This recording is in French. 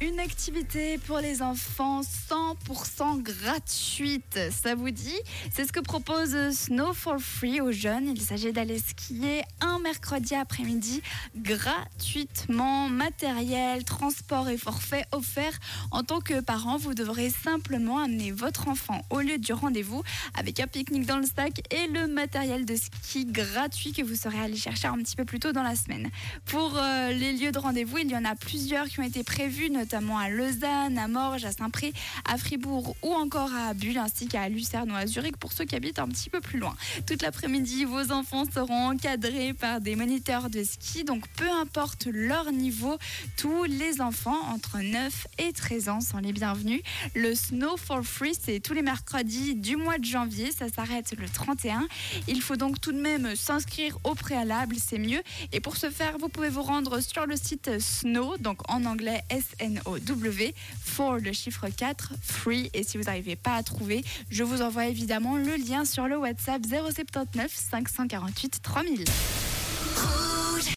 une activité pour les enfants 100% gratuite. Ça vous dit? C'est ce que propose Snow for Free aux jeunes. Il s'agit d'aller skier un mercredi après-midi gratuitement. Matériel, transport et forfait offerts. En tant que parent, vous devrez simplement amener votre enfant au lieu du rendez-vous avec un pique-nique dans le sac et le matériel de ski gratuit que vous serez allé chercher un petit peu plus tôt dans la semaine. Pour euh, les lieux de rendez-vous, il y en a plusieurs qui ont été prévus, notamment à Lausanne, à Morges, à Saint-Pré, à Fribourg ou encore à Bulle, ainsi qu'à Lucerne ou à Zurich pour ceux qui habitent un petit peu plus loin. Toute l'après-midi, vos enfants seront encadrés par des moniteurs de ski, donc peu importe leur niveau, tous les enfants entre 9 et 13 ans sont les bienvenus. Le Snow for Free, c'est tous les mercredis du mois de janvier, ça s'arrête le 31. Il faut donc tout de même s'inscrire au préalable, c'est mieux. Et pour ce faire, vous pouvez vous rendre sur le site Snow, donc en anglais S-N-O-W, for le chiffre 4, free. Et si vous n'arrivez pas à trouver, je vous envoie évidemment le lien sur le WhatsApp 079 548 3000.